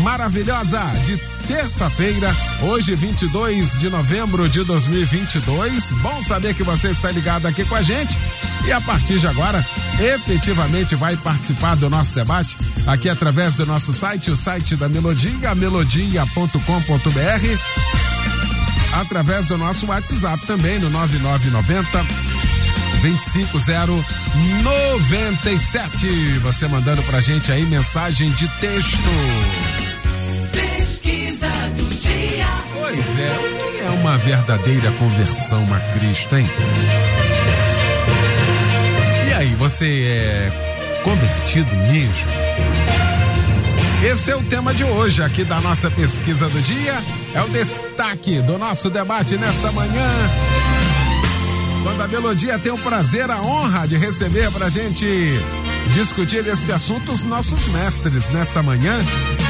maravilhosa de terça-feira, hoje 22 de novembro de 2022. Bom saber que você está ligado aqui com a gente e a partir de agora, efetivamente vai participar do nosso debate aqui através do nosso site, o site da Melodia, melodia.com.br através do nosso WhatsApp também no 9990 25097. Você mandando pra gente aí mensagem de texto. Pesquisa do dia. Pois é, o que é uma verdadeira conversão a Cristo, hein? E aí, você é convertido mesmo? Esse é o tema de hoje aqui da nossa pesquisa do dia. É o destaque do nosso debate nesta manhã. Quando a Melodia tem o prazer, a honra de receber pra gente discutir este assunto os nossos mestres nesta manhã.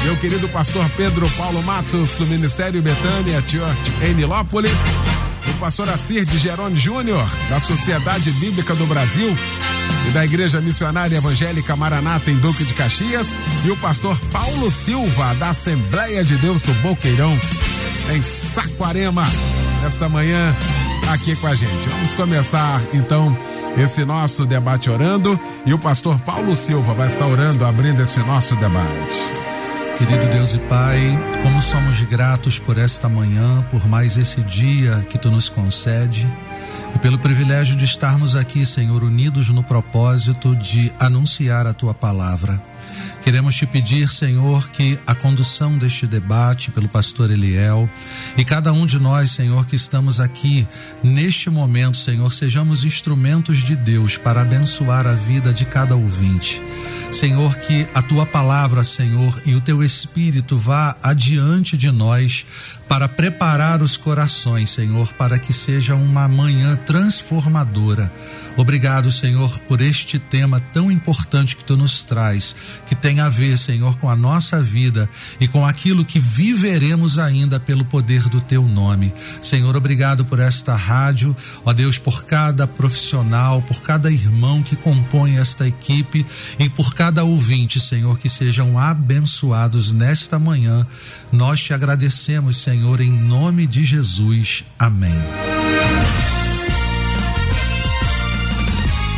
Meu querido pastor Pedro Paulo Matos, do Ministério Betânia Church em Nilópolis. O pastor Assir de Gerone Júnior, da Sociedade Bíblica do Brasil e da Igreja Missionária Evangélica Maranata em Duque de Caxias. E o pastor Paulo Silva, da Assembleia de Deus do Boqueirão, em Saquarema, esta manhã aqui com a gente. Vamos começar então esse nosso debate orando e o pastor Paulo Silva vai estar orando, abrindo esse nosso debate. Querido Deus e Pai, como somos gratos por esta manhã, por mais esse dia que tu nos concede e pelo privilégio de estarmos aqui, Senhor, unidos no propósito de anunciar a tua palavra. Queremos te pedir, Senhor, que a condução deste debate pelo pastor Eliel e cada um de nós, Senhor, que estamos aqui neste momento, Senhor, sejamos instrumentos de Deus para abençoar a vida de cada ouvinte. Senhor, que a tua palavra, Senhor, e o teu espírito vá adiante de nós para preparar os corações, Senhor, para que seja uma manhã transformadora. Obrigado, Senhor, por este tema tão importante que tu nos traz, que tem a ver, Senhor, com a nossa vida e com aquilo que viveremos ainda pelo poder do teu nome. Senhor, obrigado por esta rádio, ó Deus, por cada profissional, por cada irmão que compõe esta equipe e por cada ouvinte, Senhor, que sejam abençoados nesta manhã. Nós te agradecemos, Senhor, em nome de Jesus. Amém.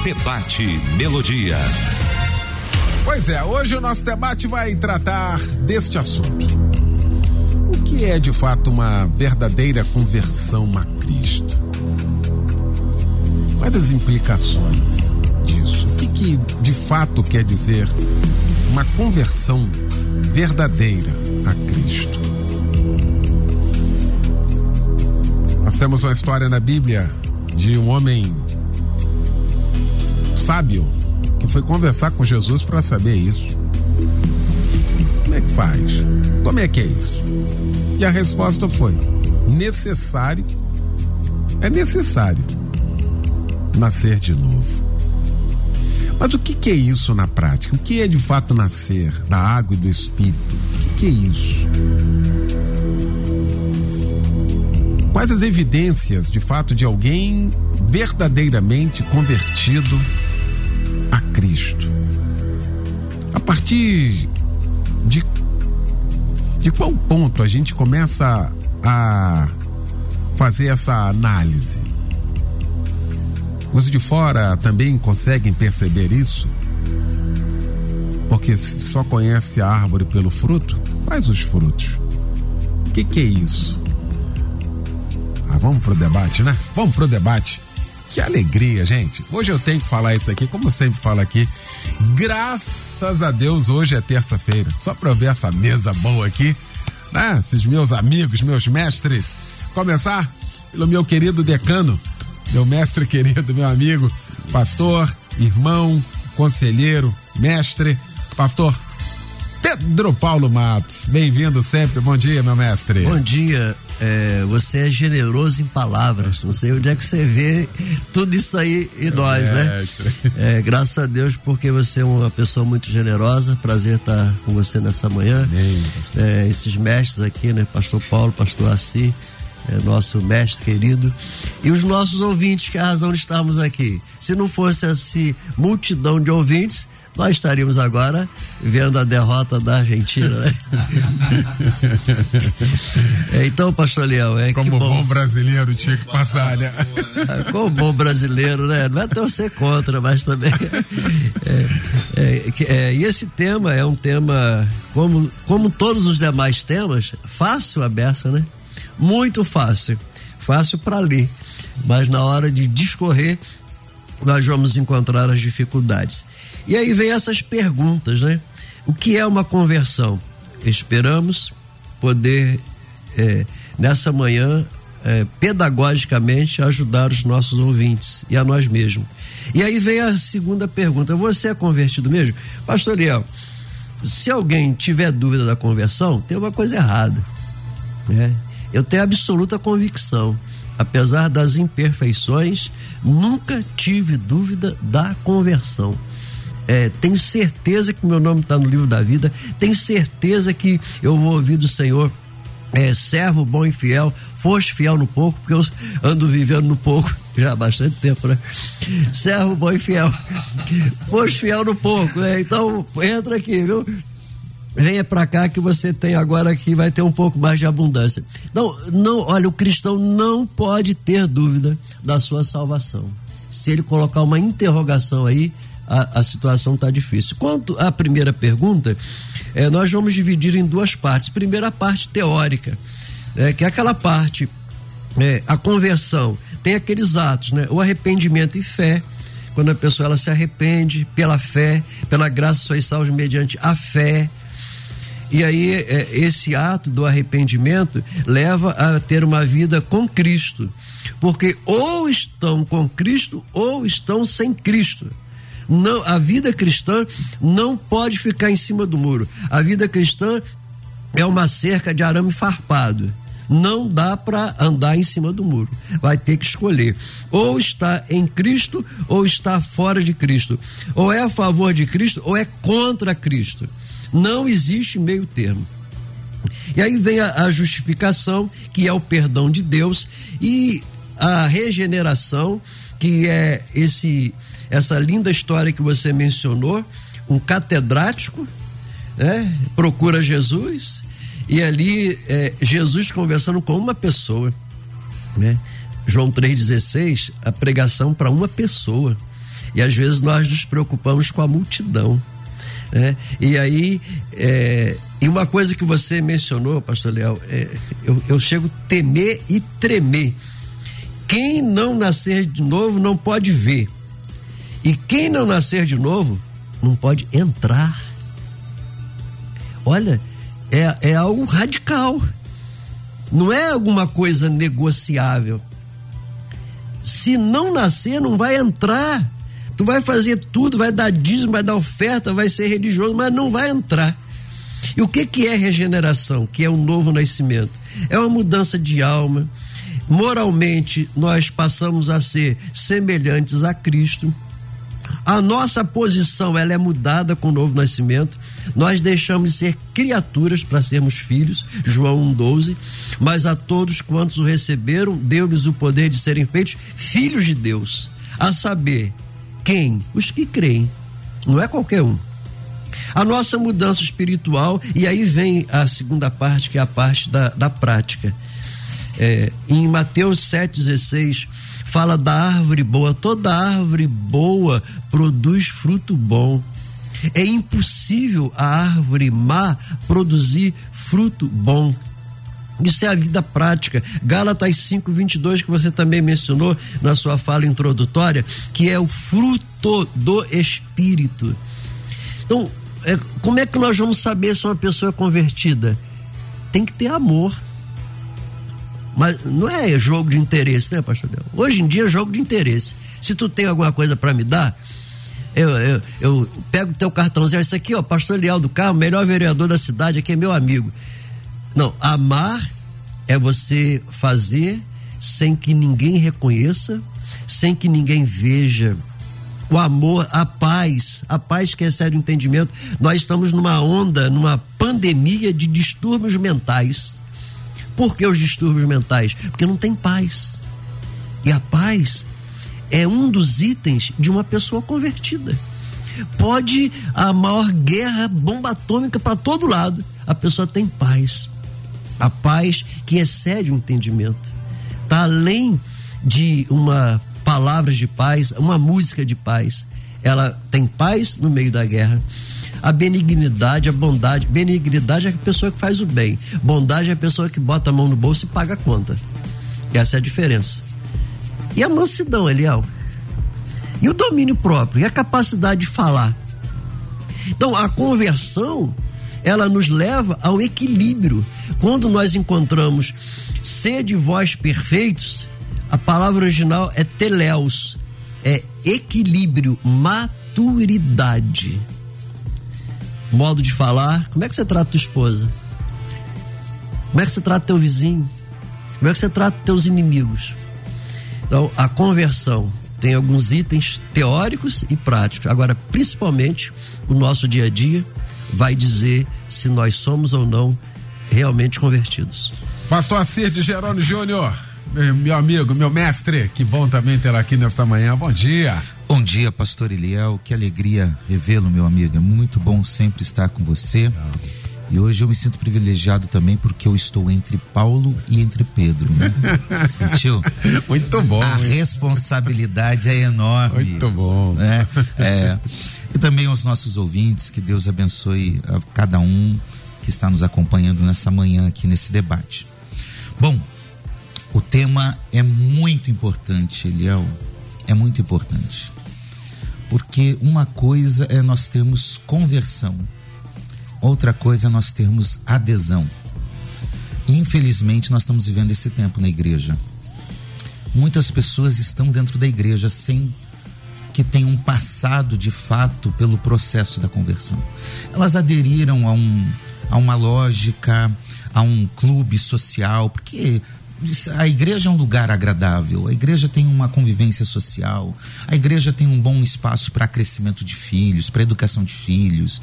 Debate Melodia. Pois é, hoje o nosso debate vai tratar deste assunto. O que é de fato uma verdadeira conversão a Cristo? Quais as implicações disso? O que, que de fato quer dizer uma conversão verdadeira a Cristo? Nós temos uma história na Bíblia de um homem sábio que foi conversar com Jesus para saber isso. Como é que faz? Como é que é isso? E a resposta foi: necessário, é necessário nascer de novo. Mas o que, que, é isso na prática? O que é de fato nascer da água e do espírito? O que, que é isso? Quais as evidências de fato de alguém verdadeiramente convertido a Cristo? A partir de, de qual ponto a gente começa a fazer essa análise? Os de fora também conseguem perceber isso? Porque só conhece a árvore pelo fruto, quais os frutos? O que, que é isso? Ah, vamos pro debate, né? Vamos pro debate. Que alegria, gente. Hoje eu tenho que falar isso aqui, como sempre falo aqui. Graças a Deus, hoje é terça-feira. Só pra eu ver essa mesa boa aqui, né? Esses meus amigos, meus mestres. Começar pelo meu querido decano, meu mestre querido, meu amigo, pastor, irmão, conselheiro, mestre, pastor Pedro Paulo Matos. Bem-vindo sempre. Bom dia, meu mestre. Bom dia. É, você é generoso em palavras. Não sei onde é que você vê tudo isso aí em nós, né? É, graças a Deus, porque você é uma pessoa muito generosa. Prazer estar com você nessa manhã. É, esses mestres aqui, né? Pastor Paulo, Pastor Assi, é, nosso mestre querido. E os nossos ouvintes, que é a razão de estarmos aqui. Se não fosse essa multidão de ouvintes, nós estaríamos agora vendo a derrota da Argentina, né? então, pastor Leão, é Como que bom. bom brasileiro tinha que passar, né? É, como bom brasileiro, né? Não é torcer contra, mas também. É, é, é, e esse tema é um tema, como, como todos os demais temas, fácil a beça, né? Muito fácil. Fácil para ler. Mas na hora de discorrer, nós vamos encontrar as dificuldades. E aí vem essas perguntas, né? O que é uma conversão? Esperamos poder, é, nessa manhã, é, pedagogicamente, ajudar os nossos ouvintes e a nós mesmos. E aí vem a segunda pergunta: você é convertido mesmo? Pastor Leão, se alguém tiver dúvida da conversão, tem uma coisa errada. Né? Eu tenho absoluta convicção apesar das imperfeições, nunca tive dúvida da conversão. É, tenho certeza que meu nome está no livro da vida, tenho certeza que eu vou ouvir do Senhor. É, servo bom e fiel, foste fiel no pouco, porque eu ando vivendo no pouco já há bastante tempo, né? Servo bom e fiel, foste fiel no pouco, né? Então entra aqui, viu? venha para cá que você tem agora aqui vai ter um pouco mais de abundância. Não, não, olha, o cristão não pode ter dúvida da sua salvação. Se ele colocar uma interrogação aí, a, a situação está difícil. Quanto à primeira pergunta, é, nós vamos dividir em duas partes. Primeira parte teórica, é, que é aquela parte, é, a conversão, tem aqueles atos, né? O arrependimento e fé quando a pessoa ela se arrepende pela fé, pela graça sois salvos mediante a fé, e aí, é, esse ato do arrependimento leva a ter uma vida com Cristo. Porque ou estão com Cristo ou estão sem Cristo. Não, a vida cristã não pode ficar em cima do muro. A vida cristã é uma cerca de arame farpado. Não dá para andar em cima do muro. Vai ter que escolher. Ou está em Cristo ou está fora de Cristo. Ou é a favor de Cristo ou é contra Cristo. Não existe meio termo. E aí vem a, a justificação, que é o perdão de Deus, e a regeneração, que é esse essa linda história que você mencionou, um catedrático, né? Procura Jesus e ali é, Jesus conversando com uma pessoa, né? João 3,16, a pregação para uma pessoa. E às vezes nós nos preocupamos com a multidão. Né? E aí, é, e uma coisa que você mencionou, pastor Leal, é, eu, eu chego a temer e tremer. Quem não nascer de novo não pode ver. E quem não nascer de novo não pode entrar. Olha, é, é algo radical. Não é alguma coisa negociável. Se não nascer, não vai entrar. Tu vai fazer tudo, vai dar dízimo, vai dar oferta, vai ser religioso, mas não vai entrar. E o que que é regeneração? Que é um novo nascimento? É uma mudança de alma. Moralmente, nós passamos a ser semelhantes a Cristo. A nossa posição ela é mudada com o novo nascimento. Nós deixamos de ser criaturas para sermos filhos, João 1,12. Mas a todos quantos o receberam, deu-lhes o poder de serem feitos filhos de Deus. A saber, quem? Os que creem. Não é qualquer um. A nossa mudança espiritual, e aí vem a segunda parte, que é a parte da, da prática. É, em Mateus 7,16, fala da árvore boa. Toda árvore boa produz fruto bom. É impossível a árvore má produzir fruto bom. Isso é a vida prática. Gálatas 5, 22, que você também mencionou na sua fala introdutória, que é o fruto do Espírito. Então, é, como é que nós vamos saber se uma pessoa é convertida? Tem que ter amor. Mas não é jogo de interesse, né, pastor Deus? Hoje em dia é jogo de interesse. Se tu tem alguma coisa para me dar, Eu, eu, eu pego teu cartãozinho, isso aqui, ó, pastor Leal do Carmo, melhor vereador da cidade, aqui é meu amigo. Não, amar é você fazer sem que ninguém reconheça, sem que ninguém veja. O amor, a paz, a paz que excede o entendimento. Nós estamos numa onda, numa pandemia de distúrbios mentais. Por que os distúrbios mentais? Porque não tem paz. E a paz é um dos itens de uma pessoa convertida. Pode a maior guerra, bomba atômica para todo lado, a pessoa tem paz. A paz que excede o entendimento. Está além de uma palavra de paz, uma música de paz. Ela tem paz no meio da guerra. A benignidade, a bondade. Benignidade é a pessoa que faz o bem. Bondade é a pessoa que bota a mão no bolso e paga a conta. Essa é a diferença. E a mansidão, Eliel? E o domínio próprio? E a capacidade de falar? Então, a conversão, ela nos leva ao equilíbrio. Quando nós encontramos sede vós perfeitos, a palavra original é teleus, é equilíbrio, maturidade. Modo de falar, como é que você trata tua esposa? Como é que você trata teu vizinho? Como é que você trata teus inimigos? Então, a conversão tem alguns itens teóricos e práticos. Agora, principalmente, o nosso dia a dia vai dizer se nós somos ou não realmente convertidos. Pastor Assir de Jerônimo Júnior, meu amigo, meu mestre, que bom também tê-lo aqui nesta manhã. Bom dia. Bom dia, pastor Eliel. Que alegria revê-lo, meu amigo. É muito bom sempre estar com você. E hoje eu me sinto privilegiado também porque eu estou entre Paulo e entre Pedro. Né? Sentiu? Muito bom. A hein? responsabilidade é enorme. Muito bom. Né? É, e também aos nossos ouvintes, que Deus abençoe a cada um que está nos acompanhando nessa manhã aqui nesse debate. Bom, o tema é muito importante, Eliel. É muito importante. Porque uma coisa é nós termos conversão, outra coisa é nós termos adesão. Infelizmente, nós estamos vivendo esse tempo na igreja. Muitas pessoas estão dentro da igreja sem que tenham passado de fato pelo processo da conversão. Elas aderiram a, um, a uma lógica, a um clube social, porque a igreja é um lugar agradável, a igreja tem uma convivência social, a igreja tem um bom espaço para crescimento de filhos, para educação de filhos.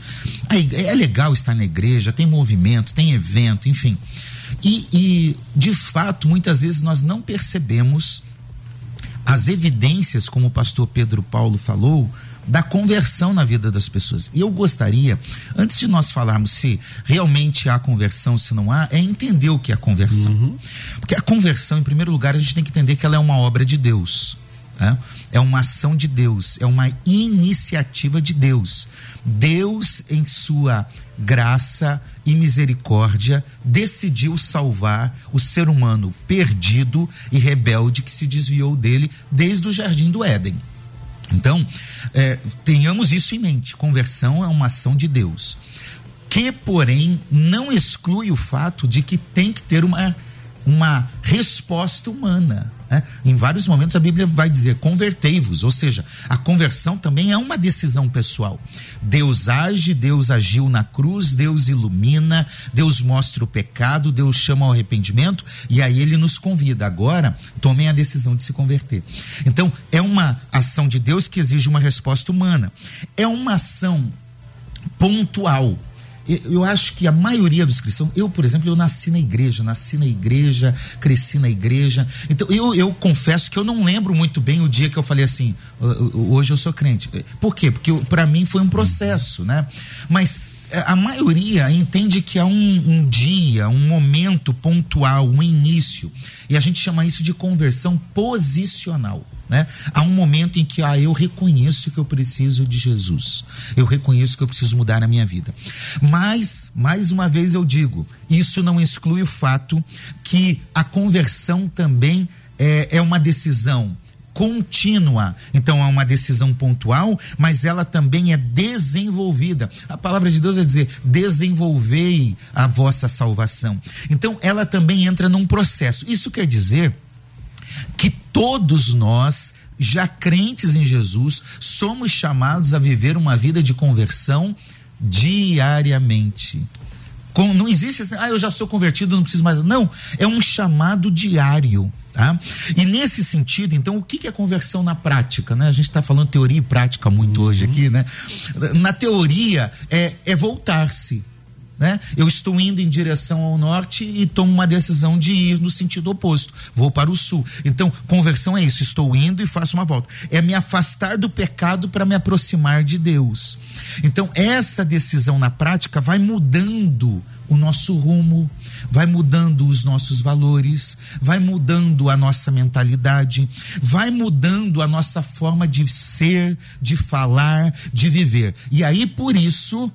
É legal estar na igreja, tem movimento, tem evento, enfim. E, e de fato, muitas vezes nós não percebemos as evidências, como o pastor Pedro Paulo falou, da conversão na vida das pessoas. E eu gostaria, antes de nós falarmos se realmente há conversão, se não há, é entender o que é conversão. Uhum. Porque a conversão, em primeiro lugar, a gente tem que entender que ela é uma obra de Deus. Né? É uma ação de Deus, é uma iniciativa de Deus. Deus, em sua graça e misericórdia, decidiu salvar o ser humano perdido e rebelde que se desviou dele desde o jardim do Éden. Então, é, tenhamos isso em mente: conversão é uma ação de Deus, que, porém, não exclui o fato de que tem que ter uma, uma resposta humana. Né? Em vários momentos a Bíblia vai dizer convertei-vos, ou seja, a conversão também é uma decisão pessoal. Deus age, Deus agiu na cruz, Deus ilumina, Deus mostra o pecado, Deus chama ao arrependimento e aí ele nos convida. Agora, tomem a decisão de se converter. Então, é uma ação de Deus que exige uma resposta humana. É uma ação pontual eu acho que a maioria dos cristãos, eu, por exemplo, eu nasci na igreja, nasci na igreja, cresci na igreja. Então, eu, eu confesso que eu não lembro muito bem o dia que eu falei assim, hoje eu sou crente. Por quê? Porque para mim foi um processo, né? Mas é, a maioria entende que há um, um, dia, um momento pontual, um início. E a gente chama isso de conversão posicional. Né? Há um momento em que ah, eu reconheço que eu preciso de Jesus. Eu reconheço que eu preciso mudar a minha vida. Mas, mais uma vez eu digo, isso não exclui o fato que a conversão também é, é uma decisão contínua. Então é uma decisão pontual, mas ela também é desenvolvida. A palavra de Deus é dizer: desenvolvei a vossa salvação. Então ela também entra num processo. Isso quer dizer todos nós já crentes em Jesus, somos chamados a viver uma vida de conversão diariamente. Com, não existe assim, ah, eu já sou convertido, não preciso mais. Não, é um chamado diário. Tá? E nesse sentido, então, o que, é conversão na prática? Né? A gente está falando teoria e prática muito uhum. hoje aqui, né? Na teoria, é, é voltar-se. Né? Eu estou indo em direção ao norte e tomo uma decisão de ir no sentido oposto. Vou para o sul. Então, conversão é isso. Estou indo e faço uma volta. É me afastar do pecado para me aproximar de Deus. Então, essa decisão na prática vai mudando o nosso rumo, vai mudando os nossos valores, vai mudando a nossa mentalidade, vai mudando a nossa forma de ser, de falar, de viver. E aí, por isso,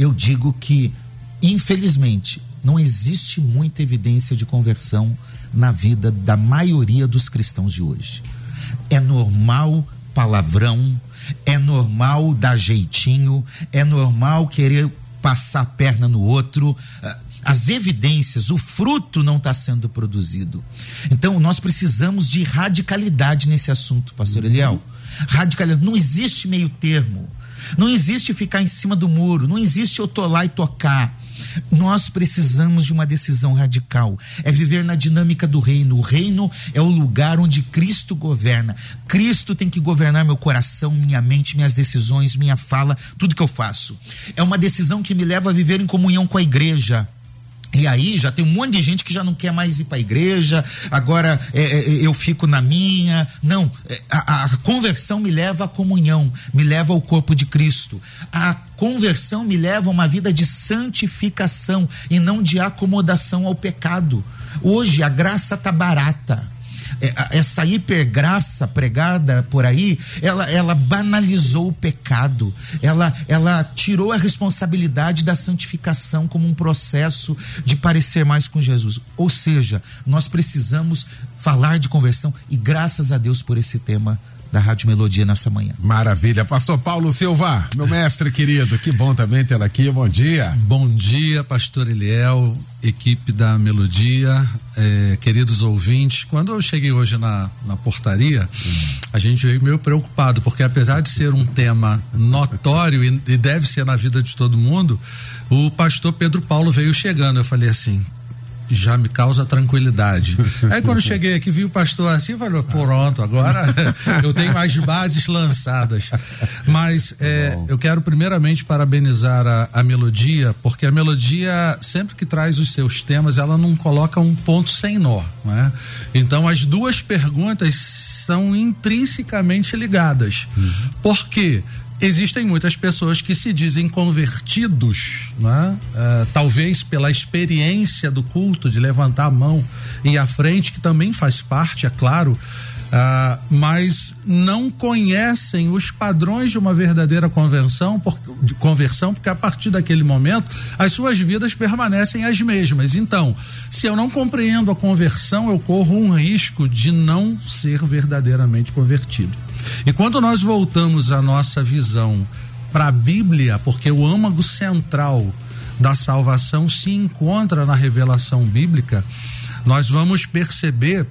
eu digo que, infelizmente, não existe muita evidência de conversão na vida da maioria dos cristãos de hoje. É normal palavrão, é normal dar jeitinho, é normal querer passar a perna no outro. As evidências, o fruto não está sendo produzido. Então, nós precisamos de radicalidade nesse assunto, pastor Eliel. Radicalidade. Não existe meio termo. Não existe ficar em cima do muro. Não existe eu tô lá e tocar. Nós precisamos de uma decisão radical. É viver na dinâmica do reino. O reino é o lugar onde Cristo governa. Cristo tem que governar meu coração, minha mente, minhas decisões, minha fala, tudo que eu faço. É uma decisão que me leva a viver em comunhão com a igreja. E aí já tem um monte de gente que já não quer mais ir para a igreja, agora é, é, eu fico na minha. Não, é, a, a, conversão me leva à comunhão, me leva ao corpo de Cristo. A conversão me leva a uma vida de santificação e não de acomodação ao pecado. Hoje a graça tá barata é, essa hipergraça pregada por aí, ela, ela banalizou o pecado, ela, ela tirou a responsabilidade da santificação como um processo de parecer mais com Jesus. Ou seja, nós precisamos falar de conversão e graças a Deus por esse tema da Rádio Melodia nessa manhã. Maravilha. Pastor Paulo Silva, meu mestre querido, que bom também tê-lo aqui. Bom dia. Bom dia, Pastor Eliel, equipe da Melodia, eh, queridos ouvintes. Quando eu cheguei hoje na, na portaria, a gente veio meio preocupado, porque apesar de ser um tema notório e, e deve ser na vida de todo mundo, o pastor Pedro Paulo veio chegando. Eu falei assim: já me causa tranquilidade. Aí quando cheguei aqui, vi o pastor assim, falou, pronto, agora eu tenho as bases lançadas. Mas é, eu quero primeiramente parabenizar a, a, melodia, porque a melodia, sempre que traz os seus temas, ela não coloca um ponto sem nó. Né? Então as duas perguntas são intrinsecamente ligadas. Uhum. Por quê? Existem muitas pessoas que se dizem convertidos, né? Uh, talvez pela experiência do culto, de levantar a mão e à frente, que também faz parte, é claro, uh, mas não conhecem os padrões de uma verdadeira convenção, por, de conversão, porque a partir daquele momento as suas vidas permanecem as mesmas. Então, se eu não compreendo a conversão, eu corro um risco de não ser verdadeiramente convertido. E quando nós voltamos a nossa visão para a Bíblia, porque o âmago central da salvação se encontra na revelação bíblica, nós vamos perceber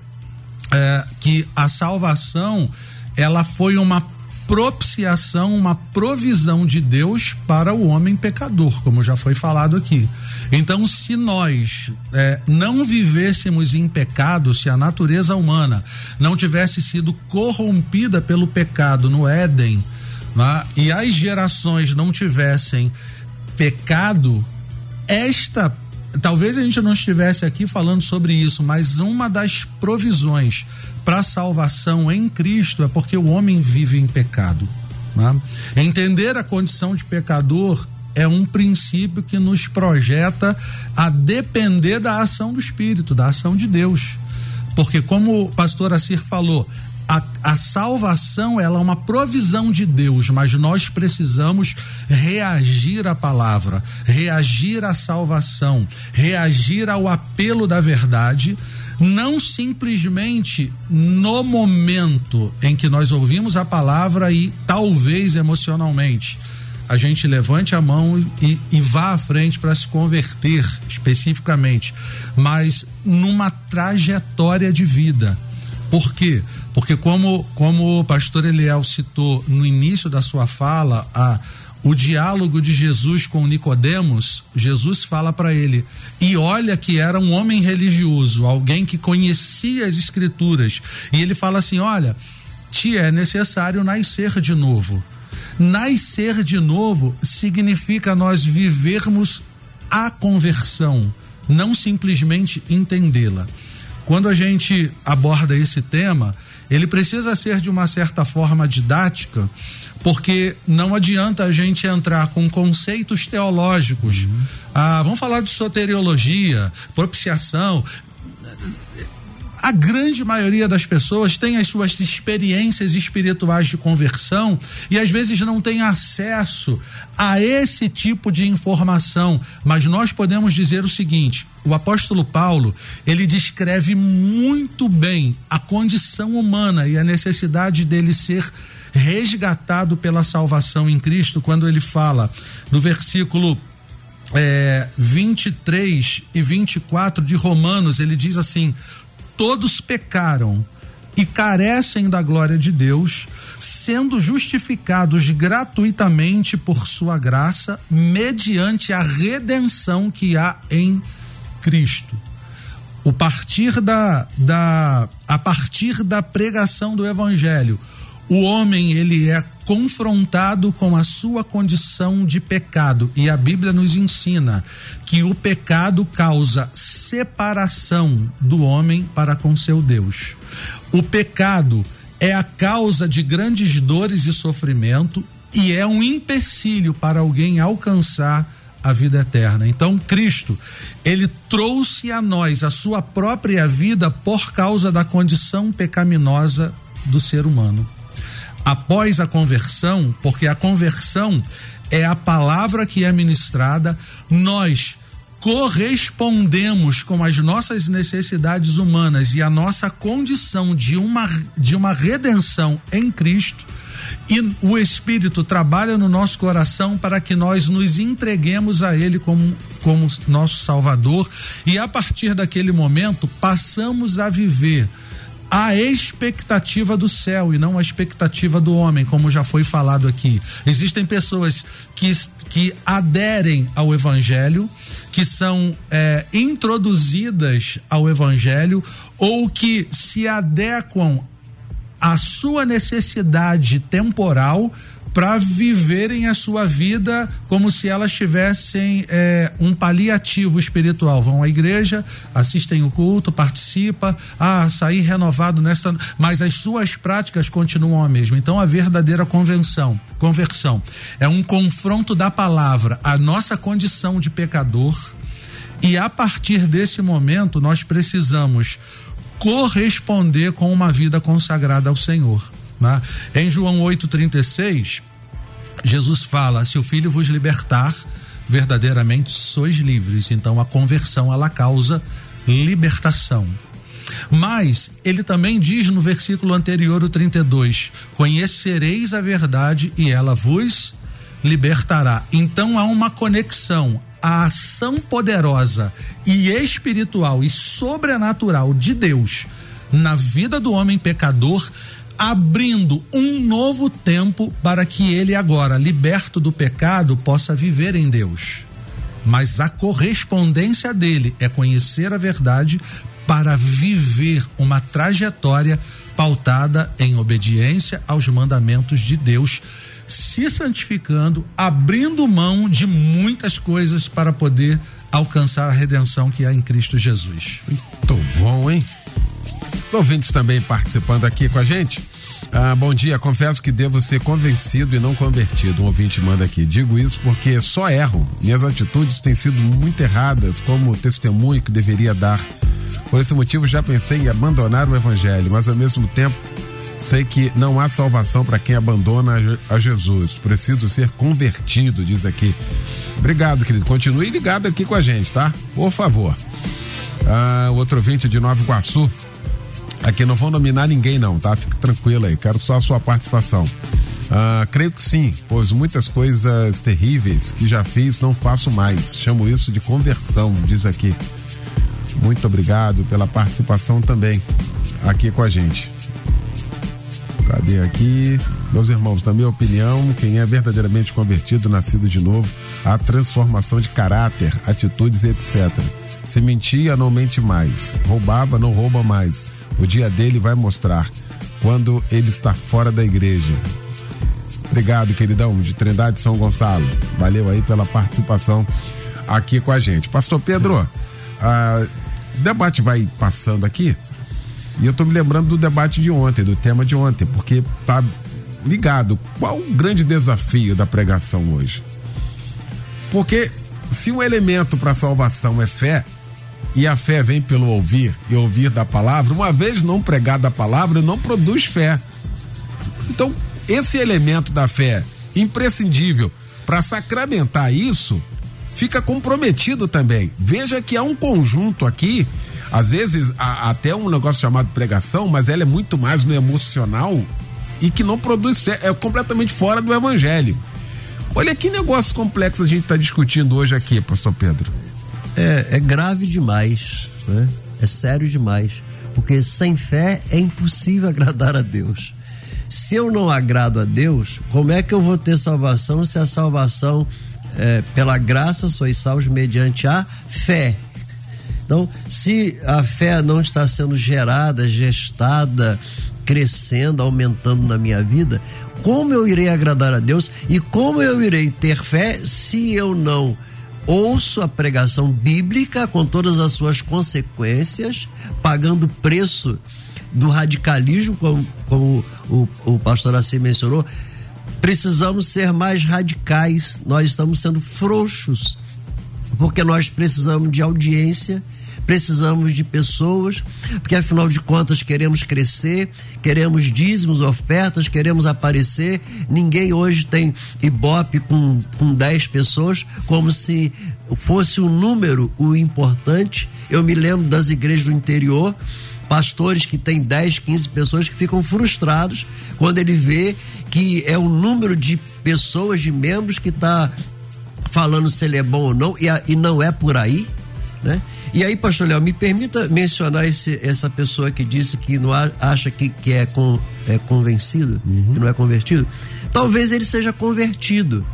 é, que a salvação ela foi uma propiciação, uma provisão de Deus para o homem pecador, como já foi falado aqui. Então, se nós é, não vivêssemos em pecado, se a natureza humana não tivesse sido corrompida pelo pecado no Éden, né, e as gerações não tivessem pecado, esta talvez a gente não estivesse aqui falando sobre isso, mas uma das provisões para salvação em Cristo é porque o homem vive em pecado. Né? Entender a condição de pecador é um princípio que nos projeta a depender da ação do Espírito, da ação de Deus. Porque, como o pastor Assir falou, a, a, salvação ela é uma provisão de Deus, mas nós precisamos reagir à palavra, reagir à salvação, reagir ao apelo da verdade não simplesmente no momento em que nós ouvimos a palavra e talvez emocionalmente a gente levante a mão e, e vá à frente para se converter especificamente, mas numa trajetória de vida. Por quê? Porque como, como o pastor Eliel citou no início da sua fala, a, o diálogo de Jesus com Nicodemos, Jesus fala para ele: "E olha que era um homem religioso, alguém que conhecia as escrituras". E ele fala assim: "Olha, te é necessário nascer de novo". Nascer de novo significa nós vivermos a conversão, não simplesmente entendê-la. Quando a gente aborda esse tema, ele precisa ser de uma certa forma didática, porque não adianta a gente entrar com conceitos teológicos. Uhum. Ah, vamos falar de soteriologia, propiciação a grande maioria das pessoas tem as suas experiências espirituais de conversão e às vezes não tem acesso a esse tipo de informação. Mas nós podemos dizer o seguinte: o apóstolo Paulo ele descreve muito bem a condição humana e a necessidade dele ser resgatado pela salvação em Cristo, quando ele fala no versículo é, 23 e 24 de Romanos, ele diz assim: todos pecaram e carecem da glória de Deus, sendo justificados gratuitamente por sua graça, mediante a redenção que há em Cristo. O partir da, da a partir da pregação do evangelho, o homem ele é confrontado com a sua condição de pecado e a Bíblia nos ensina que o pecado causa separação do homem para com seu Deus. O pecado é a causa de grandes dores e sofrimento e é um empecilho para alguém alcançar a vida eterna. Então, Cristo, ele trouxe a nós a sua própria vida por causa da condição pecaminosa do ser humano após a conversão, porque a conversão é a palavra que é ministrada, nós correspondemos com as nossas necessidades humanas e a nossa condição de uma, de uma redenção em Cristo. E o Espírito trabalha no nosso coração para que nós nos entreguemos a Ele como, como nosso Salvador, e a partir daquele momento passamos a viver a expectativa do céu e não a expectativa do homem, como já foi falado aqui. Existem pessoas que, que aderem ao evangelho, que são é, introduzidas ao evangelho ou que se adequam à sua necessidade temporal para viverem a sua vida como se elas tivessem é, um paliativo espiritual. Vão à igreja, assistem o culto, participam, ah, sair renovado nesta. Mas as suas práticas continuam a mesma. Então a verdadeira convenção, conversão, é um confronto da palavra, a nossa condição de pecador. E a partir desse momento, nós precisamos corresponder com uma vida consagrada ao Senhor. Né? Em João 8,36, Jesus fala: se o filho vos libertar, verdadeiramente sois livres. Então a conversão ela causa libertação. Mas ele também diz no versículo anterior, o 32: Conhecereis a verdade e ela vos libertará. Então há uma conexão. A ação poderosa e espiritual e sobrenatural de Deus na vida do homem pecador abrindo um novo tempo para que ele agora, liberto do pecado, possa viver em Deus. Mas a correspondência dele é conhecer a verdade para viver uma trajetória pautada em obediência aos mandamentos de Deus, se santificando, abrindo mão de muitas coisas para poder alcançar a redenção que há em Cristo Jesus. Muito bom, hein? Os ouvintes também participando aqui com a gente. Ah, bom dia, confesso que devo ser convencido e não convertido. Um ouvinte manda aqui. Digo isso porque só erro. Minhas atitudes têm sido muito erradas, como testemunho que deveria dar. Por esse motivo já pensei em abandonar o evangelho, mas ao mesmo tempo sei que não há salvação para quem abandona a Jesus. Preciso ser convertido, diz aqui. Obrigado, querido. Continue ligado aqui com a gente, tá? Por favor. Ah, outro ouvinte de Nova Iguaçu Aqui não vou nominar ninguém, não, tá? Fique tranquilo aí, quero só a sua participação. Uh, creio que sim, pois muitas coisas terríveis que já fiz não faço mais. Chamo isso de conversão, diz aqui. Muito obrigado pela participação também aqui com a gente. Cadê aqui? Meus irmãos, na minha opinião, quem é verdadeiramente convertido, nascido de novo, há transformação de caráter, atitudes, etc. Se mentia, não mente mais. Roubava, não rouba mais. O dia dele vai mostrar quando ele está fora da igreja. Obrigado, queridão, de Trindade São Gonçalo. Valeu aí pela participação aqui com a gente. Pastor Pedro, o debate vai passando aqui e eu tô me lembrando do debate de ontem, do tema de ontem, porque tá ligado. Qual o grande desafio da pregação hoje? Porque se um elemento para salvação é fé, e a fé vem pelo ouvir e ouvir da palavra, uma vez não pregada a palavra, não produz fé. Então, esse elemento da fé imprescindível para sacramentar isso fica comprometido também. Veja que há um conjunto aqui, às vezes há até um negócio chamado pregação, mas ela é muito mais no emocional e que não produz fé, é completamente fora do evangelho. Olha que negócio complexo a gente está discutindo hoje aqui, pastor Pedro. É, é grave demais, né? é sério demais, porque sem fé é impossível agradar a Deus. Se eu não agrado a Deus, como é que eu vou ter salvação se a salvação é, pela graça sois salvos mediante a fé? Então, se a fé não está sendo gerada, gestada, crescendo, aumentando na minha vida, como eu irei agradar a Deus e como eu irei ter fé se eu não ouço a pregação bíblica com todas as suas consequências, pagando preço do radicalismo, como, como o, o pastor assim mencionou, precisamos ser mais radicais. Nós estamos sendo frouxos, porque nós precisamos de audiência, precisamos de pessoas, porque afinal de contas queremos crescer, queremos dízimos, ofertas, queremos aparecer. Ninguém hoje tem ibope com, com 10 pessoas, como se fosse o número o importante. Eu me lembro das igrejas do interior pastores que têm 10, 15 pessoas que ficam frustrados quando ele vê que é o número de pessoas, de membros que está falando se ele é bom ou não, e, a, e não é por aí, né? E aí, pastor Léo, me permita mencionar esse, essa pessoa que disse que não acha que, que é, com, é convencido, uhum. que não é convertido. Talvez ele seja convertido.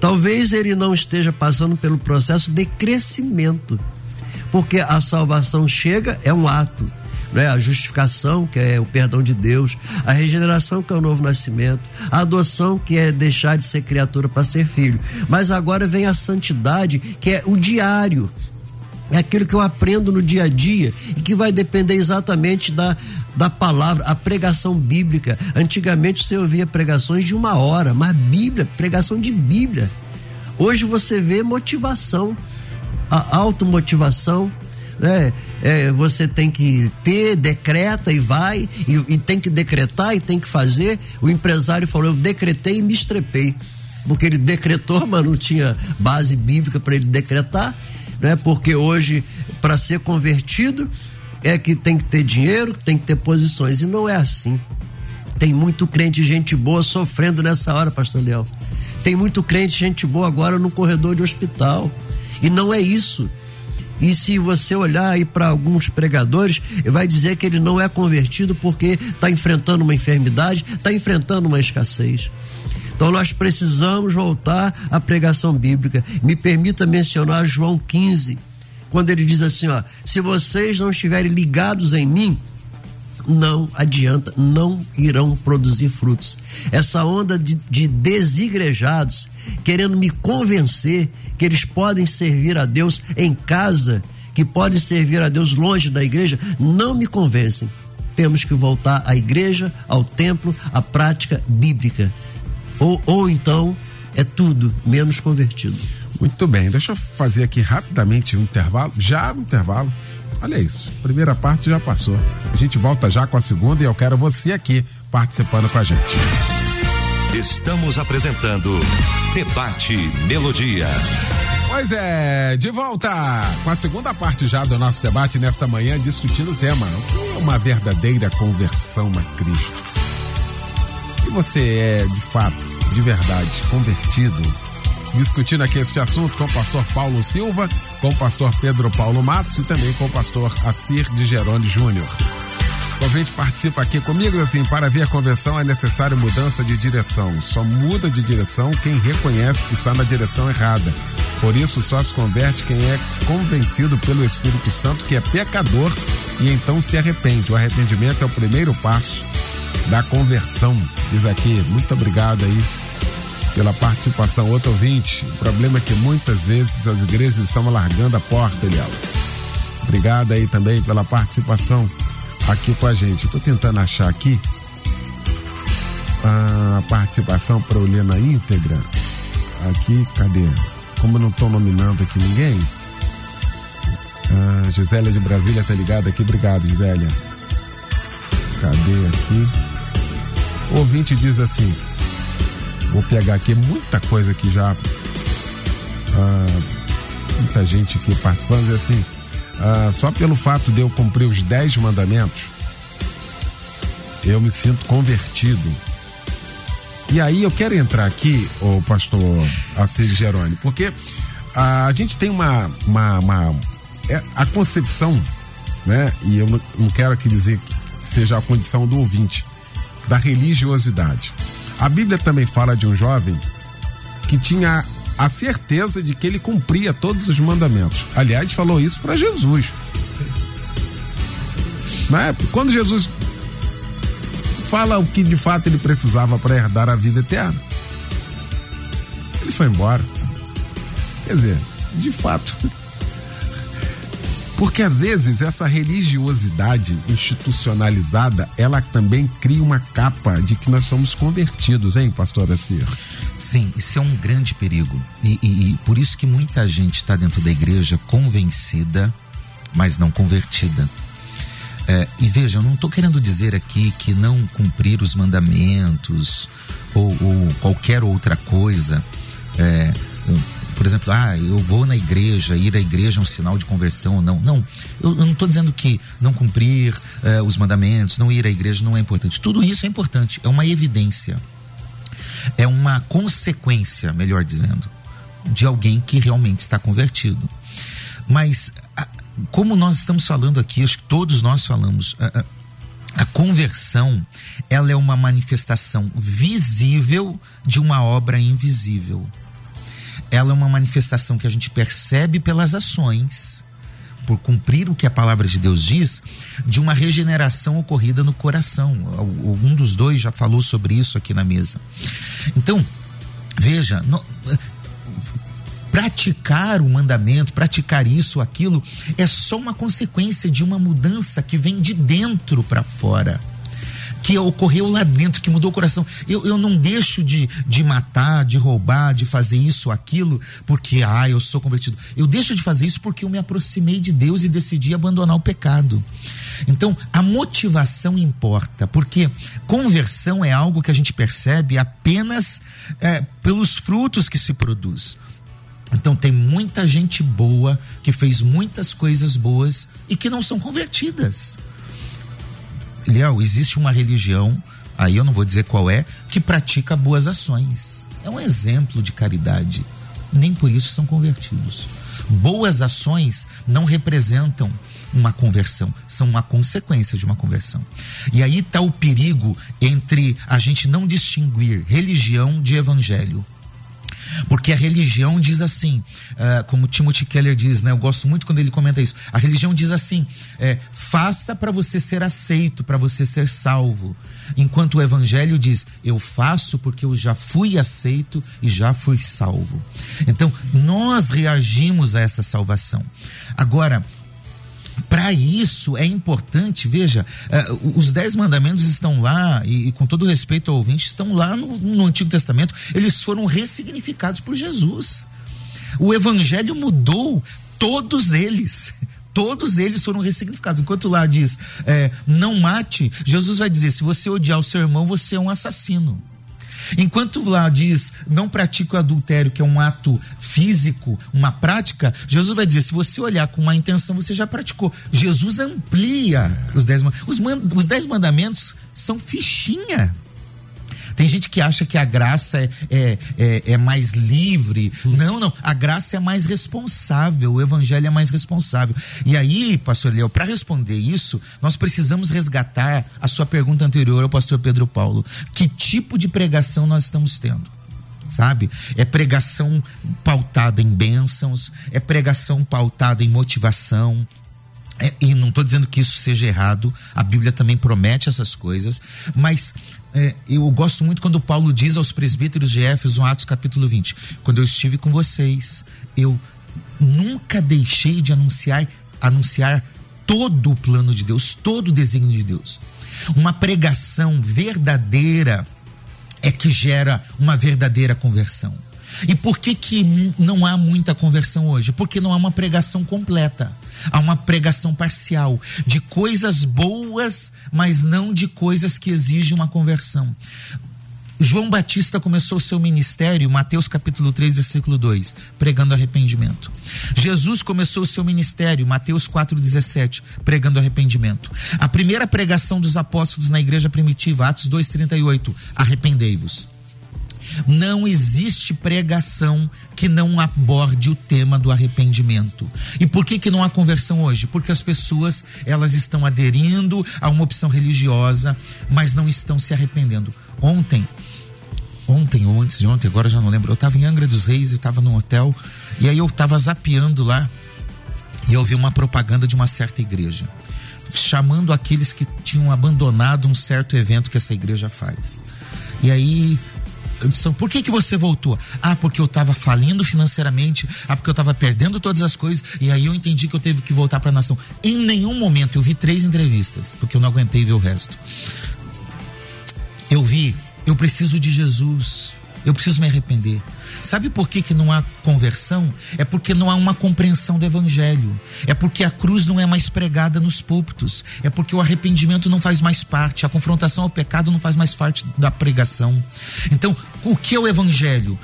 Talvez ele não esteja passando pelo processo de crescimento. Porque a salvação chega, é um ato. Né? A justificação, que é o perdão de Deus, a regeneração, que é o novo nascimento, a adoção, que é deixar de ser criatura para ser filho. Mas agora vem a santidade, que é o diário, é aquilo que eu aprendo no dia a dia e que vai depender exatamente da, da palavra, a pregação bíblica. Antigamente você ouvia pregações de uma hora, mas Bíblia, pregação de Bíblia. Hoje você vê motivação, a automotivação, né? É, você tem que ter, decreta e vai, e, e tem que decretar e tem que fazer. O empresário falou: Eu decretei e me estrepei. Porque ele decretou, mas não tinha base bíblica para ele decretar né? Porque hoje, para ser convertido, é que tem que ter dinheiro, tem que ter posições. E não é assim. Tem muito crente, gente boa, sofrendo nessa hora, pastor Leão. Tem muito crente, gente boa agora no corredor de hospital. E não é isso. E se você olhar aí para alguns pregadores, vai dizer que ele não é convertido porque está enfrentando uma enfermidade, está enfrentando uma escassez. Então nós precisamos voltar à pregação bíblica. Me permita mencionar João 15, quando ele diz assim: ó, se vocês não estiverem ligados em mim, não adianta, não irão produzir frutos. Essa onda de, de desigrejados querendo me convencer que eles podem servir a Deus em casa, que podem servir a Deus longe da igreja, não me convencem. Temos que voltar à igreja, ao templo, à prática bíblica. Ou, ou então é tudo menos convertido. Muito bem, deixa eu fazer aqui rapidamente um intervalo. Já um intervalo. Olha isso, primeira parte já passou. A gente volta já com a segunda e eu quero você aqui participando com a gente. Estamos apresentando Debate Melodia. Pois é, de volta com a segunda parte já do nosso debate nesta manhã, discutindo o tema: o que é uma verdadeira conversão a Cristo? E você é, de fato, de verdade, convertido, discutindo aqui este assunto com o pastor Paulo Silva, com o pastor Pedro Paulo Matos e também com o pastor Assir de Gerone Júnior. O ouvinte participa aqui comigo, assim, para ver a convenção é necessário mudança de direção. Só muda de direção quem reconhece que está na direção errada. Por isso, só se converte quem é convencido pelo Espírito Santo que é pecador e então se arrepende. O arrependimento é o primeiro passo da conversão. Diz aqui, muito obrigado aí pela participação. Outro ouvinte, o problema é que muitas vezes as igrejas estão largando a porta, Eliel. Obrigado aí também pela participação aqui com a gente. Estou tentando achar aqui a participação para eu ler na íntegra. Aqui, cadê? Como eu não estou nominando aqui ninguém. Ah, Gisélia de Brasília tá ligada aqui. Obrigado, Gisélia. Cadê aqui? O ouvinte diz assim: Vou pegar aqui muita coisa que já. Ah, muita gente aqui participando, diz assim ah, só pelo fato de eu cumprir os dez mandamentos, eu me sinto convertido. E aí eu quero entrar aqui, o pastor Assis Geroni, porque a gente tem uma, uma, uma é, a concepção, né? E eu não quero aqui dizer que seja a condição do ouvinte, da religiosidade. A Bíblia também fala de um jovem que tinha a certeza de que ele cumpria todos os mandamentos. Aliás, falou isso para Jesus. Mas quando Jesus fala o que de fato ele precisava para herdar a vida eterna, ele foi embora. Quer dizer, de fato. Porque às vezes essa religiosidade institucionalizada, ela também cria uma capa de que nós somos convertidos, hein, pastor Ciro? Sim, isso é um grande perigo. E, e, e por isso que muita gente está dentro da igreja convencida, mas não convertida. É, e veja, eu não estou querendo dizer aqui que não cumprir os mandamentos ou, ou qualquer outra coisa. É, por exemplo, ah, eu vou na igreja, ir à igreja é um sinal de conversão ou não. Não, eu, eu não estou dizendo que não cumprir é, os mandamentos, não ir à igreja não é importante. Tudo isso é importante, é uma evidência é uma consequência, melhor dizendo, de alguém que realmente está convertido. Mas, como nós estamos falando aqui, acho que todos nós falamos, a, a, a conversão, ela é uma manifestação visível de uma obra invisível. Ela é uma manifestação que a gente percebe pelas ações, por cumprir o que a palavra de Deus diz, de uma regeneração ocorrida no coração. Um dos dois já falou sobre isso aqui na mesa. Então, veja, no, praticar o mandamento, praticar isso, aquilo, é só uma consequência de uma mudança que vem de dentro para fora que ocorreu lá dentro, que mudou o coração. Eu, eu não deixo de, de matar, de roubar, de fazer isso, aquilo, porque, ah, eu sou convertido. Eu deixo de fazer isso porque eu me aproximei de Deus e decidi abandonar o pecado. Então, a motivação importa, porque conversão é algo que a gente percebe apenas é, pelos frutos que se produz. Então tem muita gente boa que fez muitas coisas boas e que não são convertidas. Léo, existe uma religião, aí eu não vou dizer qual é, que pratica boas ações. É um exemplo de caridade. Nem por isso são convertidos. Boas ações não representam uma conversão, são uma consequência de uma conversão. E aí está o perigo entre a gente não distinguir religião de evangelho. Porque a religião diz assim, uh, como Timothy Keller diz, né? Eu gosto muito quando ele comenta isso. A religião diz assim: é, faça para você ser aceito, para você ser salvo. Enquanto o evangelho diz: eu faço porque eu já fui aceito e já fui salvo. Então, nós reagimos a essa salvação. Agora, para isso é importante, veja, uh, os dez mandamentos estão lá, e, e, com todo respeito ao ouvinte, estão lá no, no Antigo Testamento, eles foram ressignificados por Jesus. O Evangelho mudou todos eles. Todos eles foram ressignificados. Enquanto lá diz, é, não mate, Jesus vai dizer: se você odiar o seu irmão, você é um assassino. Enquanto lá diz, não pratique o adultério, que é um ato físico, uma prática, Jesus vai dizer, se você olhar com uma intenção, você já praticou. Jesus amplia os dez, os, os dez mandamentos, são fichinha. Tem gente que acha que a graça é, é, é, é mais livre. Não, não. A graça é mais responsável. O evangelho é mais responsável. E aí, pastor Leo, para responder isso, nós precisamos resgatar a sua pergunta anterior ao pastor Pedro Paulo. Que tipo de pregação nós estamos tendo? sabe? É pregação pautada em bênçãos, é pregação pautada em motivação, é, e não estou dizendo que isso seja errado, a Bíblia também promete essas coisas, mas é, eu gosto muito quando Paulo diz aos presbíteros de Éfeso, Atos capítulo 20: quando eu estive com vocês, eu nunca deixei de anunciar, anunciar todo o plano de Deus, todo o desígnio de Deus. Uma pregação verdadeira é que gera uma verdadeira conversão. E por que, que não há muita conversão hoje? Porque não há uma pregação completa. Há uma pregação parcial de coisas boas, mas não de coisas que exigem uma conversão. João Batista começou o seu ministério, Mateus capítulo 3, versículo 2, pregando arrependimento. Jesus começou o seu ministério, Mateus 4:17, pregando arrependimento. A primeira pregação dos apóstolos na igreja primitiva, Atos 2:38, arrependei-vos. Não existe pregação que não aborde o tema do arrependimento. E por que que não há conversão hoje? Porque as pessoas, elas estão aderindo a uma opção religiosa, mas não estão se arrependendo. Ontem, ontem ou antes de ontem, agora já não lembro, eu estava em Angra dos Reis e estava num hotel, e aí eu estava zapeando lá, e eu vi uma propaganda de uma certa igreja chamando aqueles que tinham abandonado um certo evento que essa igreja faz. E aí por que, que você voltou? Ah, porque eu estava falindo financeiramente, ah, porque eu estava perdendo todas as coisas, e aí eu entendi que eu teve que voltar para a nação. Em nenhum momento eu vi três entrevistas, porque eu não aguentei ver o resto. Eu vi, eu preciso de Jesus, eu preciso me arrepender. Sabe por que, que não há conversão? É porque não há uma compreensão do evangelho. É porque a cruz não é mais pregada nos púlpitos. É porque o arrependimento não faz mais parte, a confrontação ao pecado não faz mais parte da pregação. Então, o que é o evangelho?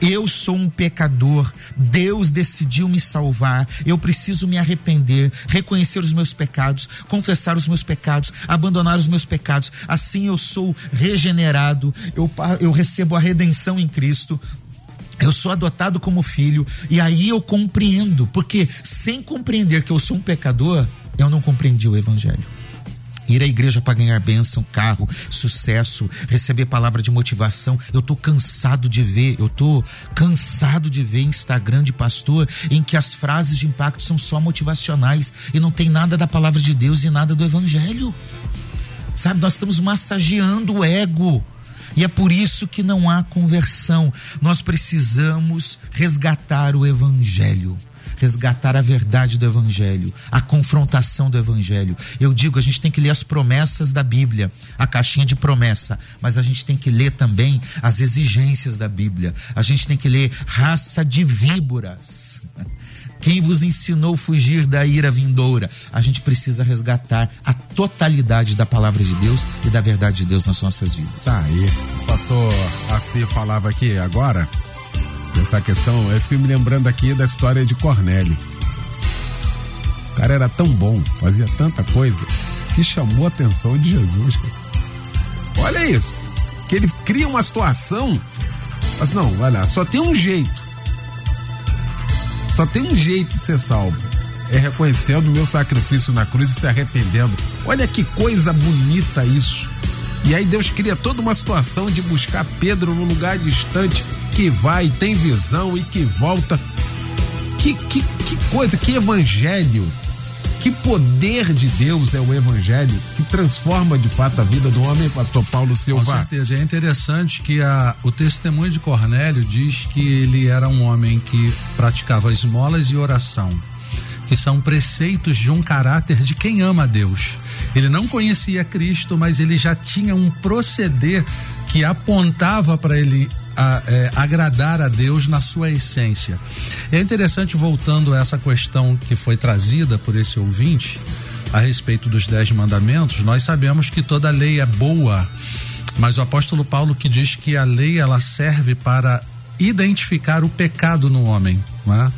Eu sou um pecador, Deus decidiu me salvar, eu preciso me arrepender, reconhecer os meus pecados, confessar os meus pecados, abandonar os meus pecados. Assim eu sou regenerado, eu, eu recebo a redenção em Cristo eu sou adotado como filho e aí eu compreendo, porque sem compreender que eu sou um pecador, eu não compreendi o evangelho. Ir à igreja para ganhar bênção, carro, sucesso, receber palavra de motivação. Eu tô cansado de ver, eu tô cansado de ver Instagram de pastor em que as frases de impacto são só motivacionais e não tem nada da palavra de Deus e nada do evangelho. Sabe, nós estamos massageando o ego e é por isso que não há conversão. Nós precisamos resgatar o evangelho resgatar a verdade do Evangelho, a confrontação do Evangelho. Eu digo, a gente tem que ler as promessas da Bíblia, a caixinha de promessa, mas a gente tem que ler também as exigências da Bíblia. A gente tem que ler raça de víboras. Quem vos ensinou fugir da ira vindoura? A gente precisa resgatar a totalidade da palavra de Deus e da verdade de Deus nas nossas vidas. Tá aí. O pastor Assi falava aqui agora dessa questão. Eu fui me lembrando aqui da história de Cornélio. O cara era tão bom, fazia tanta coisa, que chamou a atenção de Jesus. Olha isso. Que ele cria uma situação. Mas não, olha, só tem um jeito só tem um jeito de ser salvo. É reconhecendo o meu sacrifício na cruz e se arrependendo. Olha que coisa bonita isso. E aí Deus cria toda uma situação de buscar Pedro num lugar distante que vai, tem visão e que volta. Que, que, que coisa, que evangelho que poder de Deus é o evangelho que transforma de fato a vida do homem, pastor Paulo Silva? Com certeza. É interessante que a, o testemunho de Cornélio diz que ele era um homem que praticava esmolas e oração, que são preceitos de um caráter de quem ama a Deus. Ele não conhecia Cristo, mas ele já tinha um proceder que apontava para ele a, é, agradar a Deus na sua essência. É interessante, voltando a essa questão que foi trazida por esse ouvinte, a respeito dos dez mandamentos, nós sabemos que toda lei é boa, mas o apóstolo Paulo que diz que a lei ela serve para identificar o pecado no homem, né?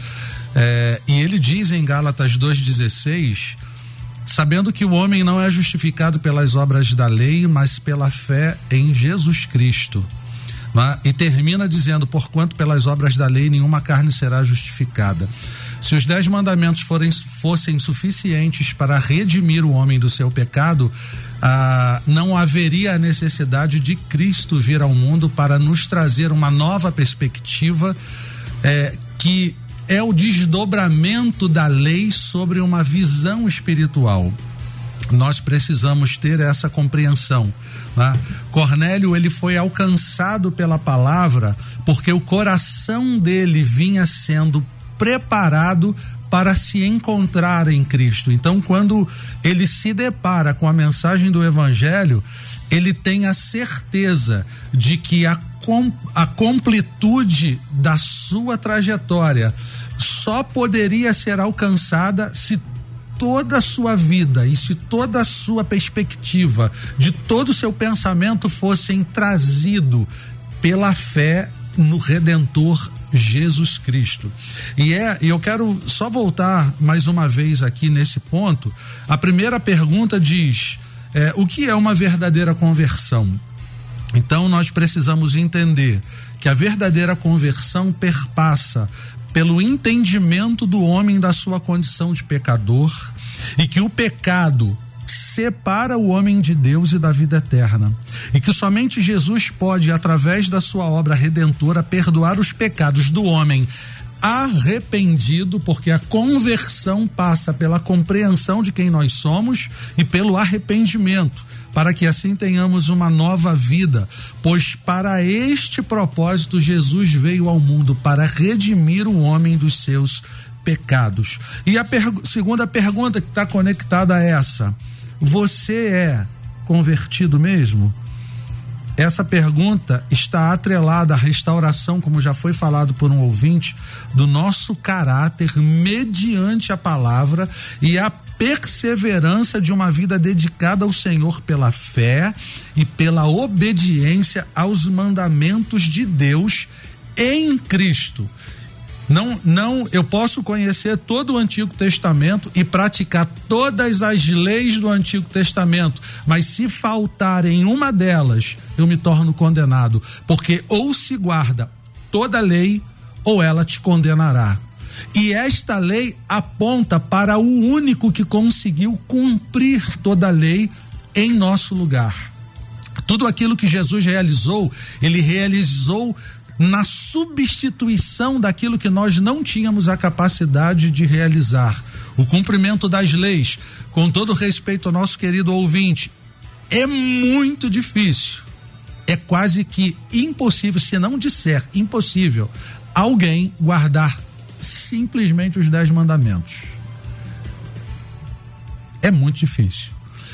É, e ele diz em Gálatas 2,16 sabendo que o homem não é justificado pelas obras da lei, mas pela fé em Jesus Cristo. E termina dizendo: porquanto pelas obras da lei nenhuma carne será justificada. Se os dez mandamentos forem, fossem suficientes para redimir o homem do seu pecado, ah, não haveria a necessidade de Cristo vir ao mundo para nos trazer uma nova perspectiva eh, que é o desdobramento da lei sobre uma visão espiritual. Nós precisamos ter essa compreensão. Né? Cornélio ele foi alcançado pela palavra porque o coração dele vinha sendo preparado para se encontrar em Cristo. Então, quando ele se depara com a mensagem do Evangelho, ele tem a certeza de que a, com, a completude da sua trajetória só poderia ser alcançada se toda a sua vida e se toda a sua perspectiva, de todo o seu pensamento fossem trazido pela fé no Redentor Jesus Cristo. E é, eu quero só voltar mais uma vez aqui nesse ponto. A primeira pergunta diz: é, o que é uma verdadeira conversão? Então nós precisamos entender que a verdadeira conversão perpassa pelo entendimento do homem da sua condição de pecador e que o pecado separa o homem de Deus e da vida eterna. E que somente Jesus pode, através da sua obra redentora, perdoar os pecados do homem arrependido, porque a conversão passa pela compreensão de quem nós somos e pelo arrependimento, para que assim tenhamos uma nova vida, pois para este propósito Jesus veio ao mundo para redimir o homem dos seus pecados. E a per segunda pergunta que está conectada a essa: você é convertido mesmo? Essa pergunta está atrelada à restauração, como já foi falado por um ouvinte, do nosso caráter mediante a palavra e a perseverança de uma vida dedicada ao Senhor pela fé e pela obediência aos mandamentos de Deus em Cristo. Não, não, eu posso conhecer todo o Antigo Testamento e praticar todas as leis do Antigo Testamento, mas se faltar em uma delas, eu me torno condenado, porque ou se guarda toda a lei ou ela te condenará. E esta lei aponta para o único que conseguiu cumprir toda a lei em nosso lugar. Tudo aquilo que Jesus realizou, ele realizou na substituição daquilo que nós não tínhamos a capacidade de realizar. O cumprimento das leis, com todo respeito ao nosso querido ouvinte, é muito difícil. É quase que impossível, se não disser impossível, alguém guardar simplesmente os dez mandamentos. É muito difícil.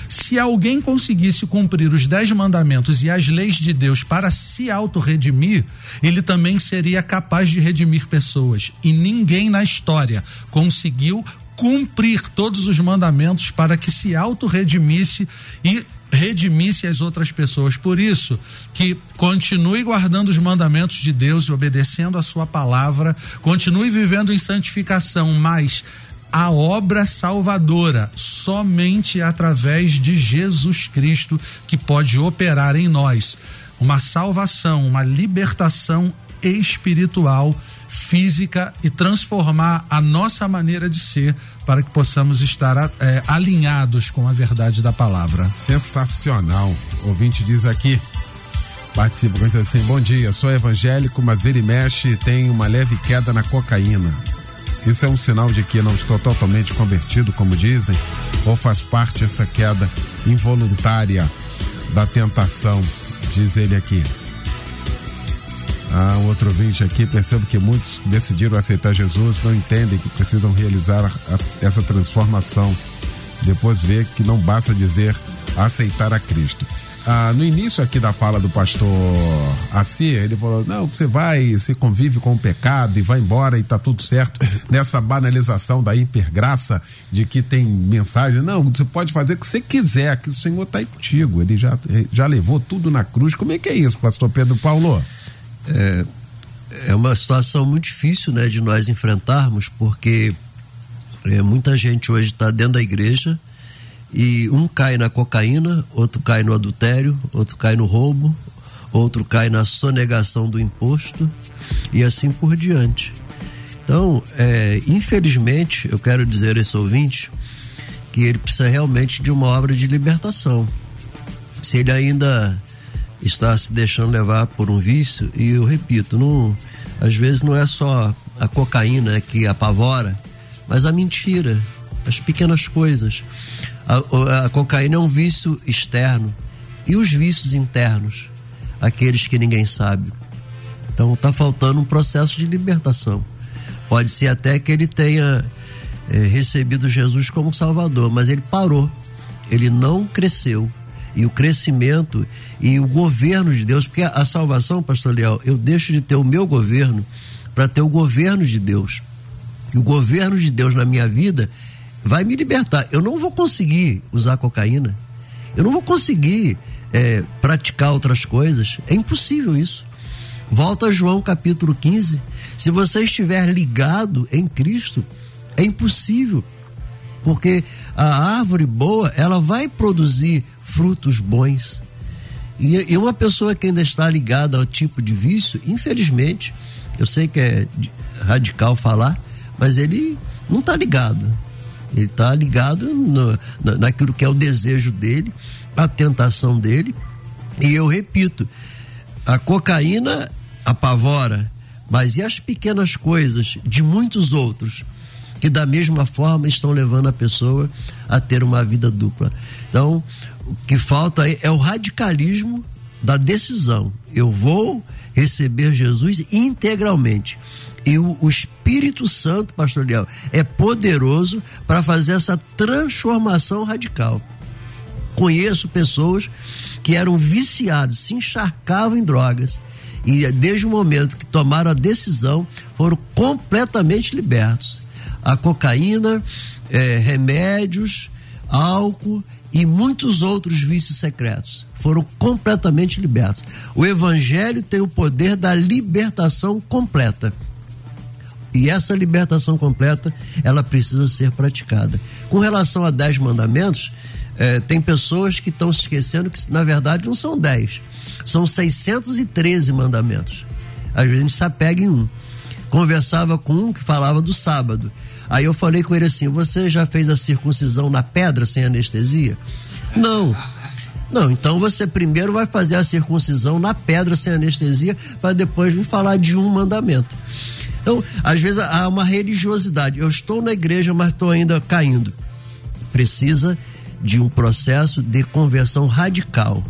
Se alguém conseguisse cumprir os dez mandamentos e as leis de Deus para se auto-redimir, ele também seria capaz de redimir pessoas. E ninguém na história conseguiu cumprir todos os mandamentos para que se auto-redimisse e redimisse as outras pessoas. Por isso, que continue guardando os mandamentos de Deus e obedecendo a sua palavra, continue vivendo em santificação, mas a obra salvadora somente através de Jesus Cristo que pode operar em nós uma salvação, uma libertação espiritual, física e transformar a nossa maneira de ser para que possamos estar é, alinhados com a verdade da palavra. Sensacional. O ouvinte diz aqui. Participa assim: Bom dia, sou evangélico, mas vira e mexe tem uma leve queda na cocaína. Isso é um sinal de que não estou totalmente convertido, como dizem, ou faz parte essa queda involuntária da tentação, diz ele aqui. Ah, outro ouvinte aqui, percebo que muitos decidiram aceitar Jesus não entendem que precisam realizar a, a, essa transformação. Depois vê que não basta dizer aceitar a Cristo ah, no início aqui da fala do pastor Assi, ele falou: não, você vai, você convive com o pecado e vai embora e tá tudo certo. Nessa banalização da hipergraça de que tem mensagem, não, você pode fazer o que você quiser, que o Senhor está aí contigo. Ele já, já levou tudo na cruz. Como é que é isso, pastor Pedro Paulo? É, é uma situação muito difícil, né, de nós enfrentarmos, porque é, muita gente hoje está dentro da igreja e um cai na cocaína, outro cai no adultério, outro cai no roubo, outro cai na sonegação do imposto e assim por diante. Então, é, infelizmente, eu quero dizer a esse ouvinte que ele precisa realmente de uma obra de libertação. Se ele ainda está se deixando levar por um vício, e eu repito, não, às vezes não é só a cocaína que apavora, mas a mentira, as pequenas coisas. A, a cocaína é um vício externo. E os vícios internos? Aqueles que ninguém sabe. Então está faltando um processo de libertação. Pode ser até que ele tenha é, recebido Jesus como Salvador, mas ele parou. Ele não cresceu. E o crescimento e o governo de Deus, porque a salvação, pastor Leal, eu deixo de ter o meu governo para ter o governo de Deus. E o governo de Deus na minha vida vai me libertar. Eu não vou conseguir usar cocaína. Eu não vou conseguir é, praticar outras coisas. É impossível isso. Volta a João capítulo 15. Se você estiver ligado em Cristo, é impossível. Porque a árvore boa, ela vai produzir frutos bons. E, e uma pessoa que ainda está ligada ao tipo de vício, infelizmente, eu sei que é radical falar, mas ele não está ligado. Ele está ligado no, naquilo que é o desejo dele, a tentação dele. E eu repito, a cocaína apavora, mas e as pequenas coisas de muitos outros que da mesma forma estão levando a pessoa a ter uma vida dupla. Então, o que falta é o radicalismo da decisão. Eu vou receber Jesus integralmente. E o, o Espírito Santo, pastor Leal, é poderoso para fazer essa transformação radical. Conheço pessoas que eram viciados, se encharcavam em drogas e desde o momento que tomaram a decisão foram completamente libertos. A cocaína, é, remédios, álcool e muitos outros vícios secretos foram completamente libertos. O evangelho tem o poder da libertação completa. E essa libertação completa, ela precisa ser praticada. Com relação a dez mandamentos, eh, tem pessoas que estão se esquecendo que, na verdade, não são dez. São 613 mandamentos. Às vezes a gente se apega em um. Conversava com um que falava do sábado. Aí eu falei com ele assim: Você já fez a circuncisão na pedra sem anestesia? Não. Não, então você primeiro vai fazer a circuncisão na pedra sem anestesia, para depois vir falar de um mandamento. Então, às vezes há uma religiosidade. Eu estou na igreja, mas estou ainda caindo. Precisa de um processo de conversão radical.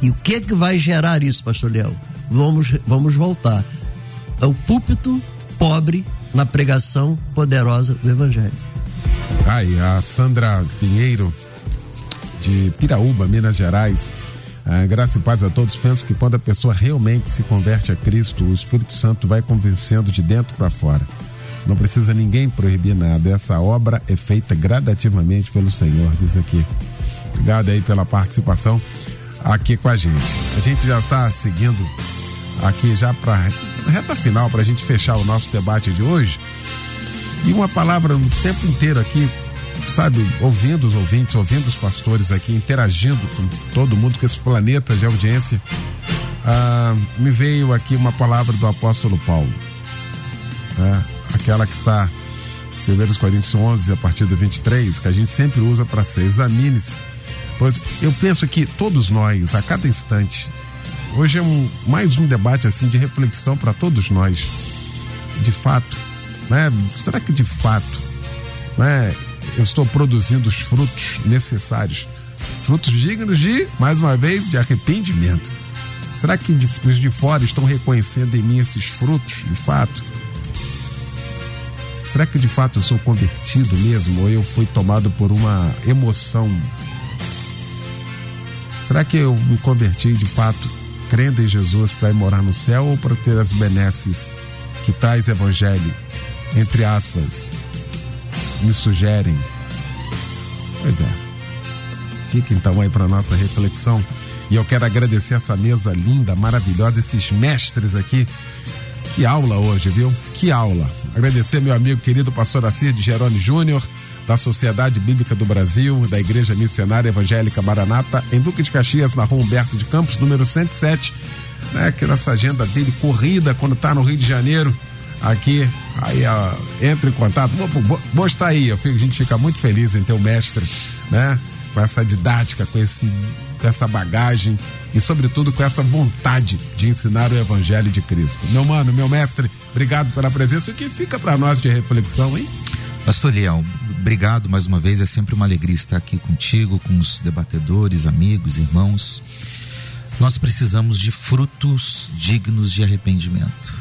E o que que vai gerar isso, pastor Léo? Vamos, vamos voltar. É o púlpito pobre na pregação poderosa do evangelho. Aí, a Sandra Pinheiro, de Piraúba, Minas Gerais, ah, graça e paz a todos. Penso que quando a pessoa realmente se converte a Cristo, o Espírito Santo vai convencendo de dentro para fora. Não precisa ninguém proibir nada. Essa obra é feita gradativamente pelo Senhor, diz aqui. Obrigado aí pela participação aqui com a gente. A gente já está seguindo aqui já para reta final para a gente fechar o nosso debate de hoje. E uma palavra o tempo inteiro aqui sabe, ouvindo os ouvintes, ouvindo os pastores aqui, interagindo com todo mundo, com esse planeta de audiência, ah, me veio aqui uma palavra do apóstolo Paulo. Né? Aquela que está em 1 Coríntios 11, a partir do 23, que a gente sempre usa para ser examine-se. Pois eu penso que todos nós, a cada instante, hoje é um, mais um debate assim de reflexão para todos nós. De fato, né? Será que de fato, né? Eu estou produzindo os frutos necessários. Frutos dignos de, mais uma vez, de arrependimento. Será que os de fora estão reconhecendo em mim esses frutos, de fato? Será que de fato eu sou convertido mesmo ou eu fui tomado por uma emoção? Será que eu me converti de fato crendo em Jesus para ir morar no céu ou para ter as benesses que tais evangelho, entre aspas, me sugerem. Pois é. Fica então aí para nossa reflexão. E eu quero agradecer essa mesa linda, maravilhosa, esses mestres aqui. Que aula hoje, viu? Que aula. Agradecer meu amigo querido pastor Assir de Jerônimo Júnior, da Sociedade Bíblica do Brasil, da Igreja Missionária Evangélica Maranata, em Duque de Caxias, na rua Humberto de Campos, número 107. Né, que nessa agenda dele corrida quando está no Rio de Janeiro, aqui, aí ó, entra em contato. Vou, vou, vou estar aí, eu fico, a gente fica muito feliz em ter o mestre, né? Com essa didática, com, esse, com essa bagagem e, sobretudo, com essa vontade de ensinar o Evangelho de Cristo. Meu mano, meu mestre, obrigado pela presença. O que fica para nós de reflexão, hein? Pastor Leão, obrigado mais uma vez. É sempre uma alegria estar aqui contigo, com os debatedores, amigos, irmãos. Nós precisamos de frutos dignos de arrependimento.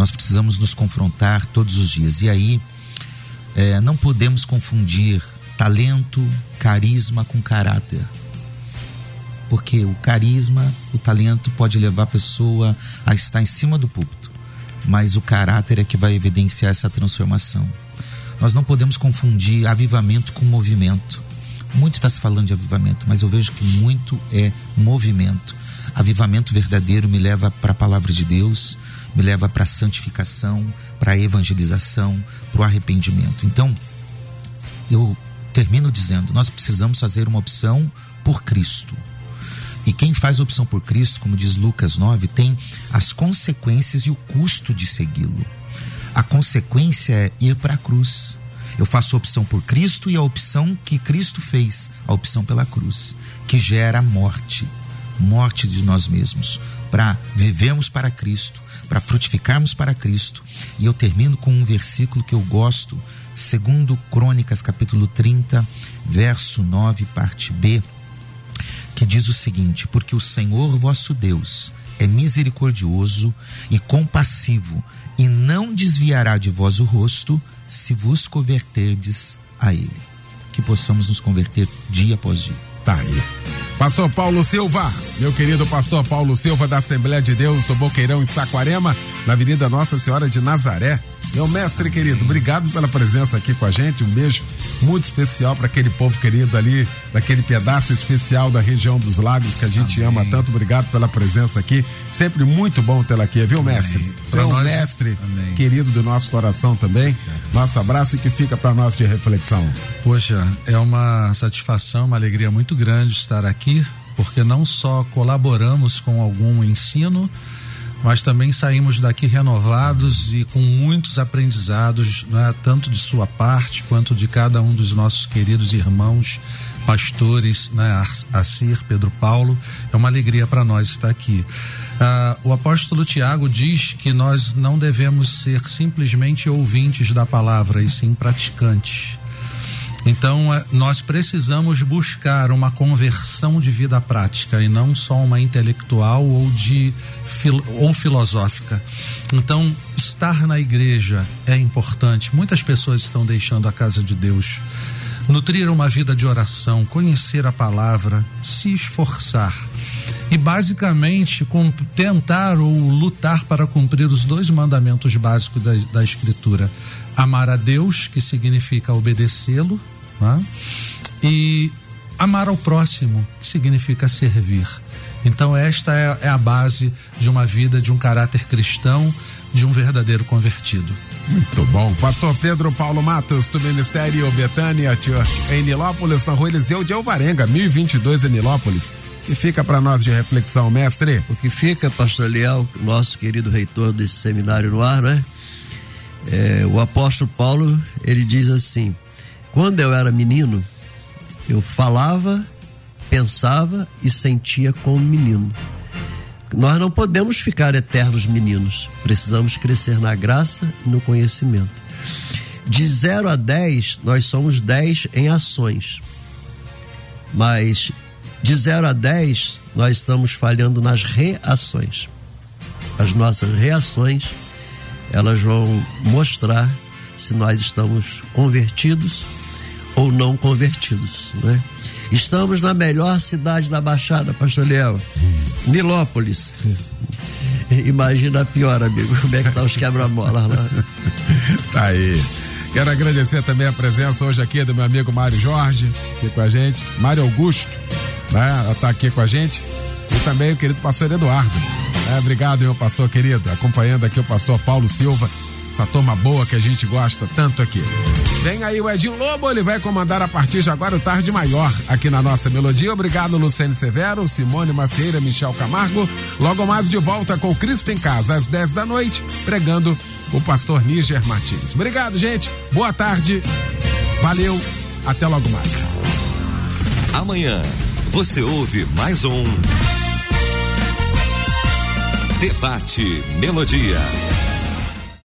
Nós precisamos nos confrontar todos os dias. E aí, é, não podemos confundir talento, carisma com caráter. Porque o carisma, o talento pode levar a pessoa a estar em cima do púlpito, mas o caráter é que vai evidenciar essa transformação. Nós não podemos confundir avivamento com movimento. Muito está se falando de avivamento, mas eu vejo que muito é movimento. Avivamento verdadeiro me leva para a palavra de Deus, me leva para a santificação, para a evangelização, para o arrependimento. Então, eu termino dizendo: nós precisamos fazer uma opção por Cristo. E quem faz opção por Cristo, como diz Lucas 9, tem as consequências e o custo de segui-lo. A consequência é ir para a cruz. Eu faço opção por Cristo e a opção que Cristo fez, a opção pela cruz, que gera a morte, morte de nós mesmos, para vivermos para Cristo, para frutificarmos para Cristo. E eu termino com um versículo que eu gosto, segundo Crônicas, capítulo 30, verso 9, parte B, que diz o seguinte: Porque o Senhor vosso Deus é misericordioso e compassivo, e não desviará de vós o rosto, se vos converterdes a Ele. Que possamos nos converter dia após dia. Tá aí. Pastor Paulo Silva, meu querido pastor Paulo Silva da Assembleia de Deus do Boqueirão em Saquarema, na Avenida Nossa Senhora de Nazaré. Meu mestre querido, obrigado pela presença aqui com a gente. Um beijo muito especial para aquele povo querido ali, daquele pedaço especial da região dos lagos que a gente Amém. ama tanto. Obrigado pela presença aqui. Sempre muito bom tê-la aqui, viu, mestre? Você é nós... mestre Amém. querido do nosso coração também. Nosso abraço e que fica para nós de reflexão. Poxa, é uma satisfação, uma alegria muito grande estar aqui, porque não só colaboramos com algum ensino, mas também saímos daqui renovados e com muitos aprendizados, né, tanto de sua parte quanto de cada um dos nossos queridos irmãos pastores, né, Assir, Pedro Paulo. É uma alegria para nós estar aqui. Ah, o apóstolo Tiago diz que nós não devemos ser simplesmente ouvintes da palavra, e sim praticantes. Então, é, nós precisamos buscar uma conversão de vida prática e não só uma intelectual ou de ou filosófica. Então, estar na igreja é importante. Muitas pessoas estão deixando a casa de Deus. Nutrir uma vida de oração, conhecer a palavra, se esforçar. E basicamente tentar ou lutar para cumprir os dois mandamentos básicos da, da Escritura: amar a Deus, que significa obedecê-lo, né? e amar ao próximo, que significa servir. Então, esta é, é a base de uma vida de um caráter cristão, de um verdadeiro convertido. Muito bom. Pastor Pedro Paulo Matos, do Ministério Betânia Church, em Nilópolis, na rua Eliseu de Alvarenga, 1022 em Nilópolis. E fica para nós de reflexão, mestre? O que fica, pastor Leal, nosso querido reitor desse seminário no ar, né? É, o apóstolo Paulo, ele diz assim: quando eu era menino, eu falava pensava e sentia como menino. Nós não podemos ficar eternos meninos, precisamos crescer na graça e no conhecimento. De 0 a 10, nós somos 10 em ações. Mas de 0 a 10, nós estamos falhando nas reações. As nossas reações, elas vão mostrar se nós estamos convertidos ou não convertidos, né? Estamos na melhor cidade da Baixada, Pastor Leão, Nilópolis. Imagina a pior, amigo, como é que tá os quebra-molas lá. tá aí. Quero agradecer também a presença hoje aqui do meu amigo Mário Jorge, aqui com a gente. Mário Augusto, né? Tá aqui com a gente. E também o querido pastor Eduardo. É, obrigado, meu pastor querido. Acompanhando aqui o pastor Paulo Silva essa turma boa que a gente gosta tanto aqui. Vem aí o Edinho Lobo, ele vai comandar a partir de agora o Tarde Maior aqui na nossa melodia. Obrigado, Luciane Severo, Simone Macieira, Michel Camargo. Logo mais de volta com Cristo em Casa, às 10 da noite, pregando o pastor Níger Martins. Obrigado, gente. Boa tarde. Valeu. Até logo mais. Amanhã você ouve mais um Debate Melodia.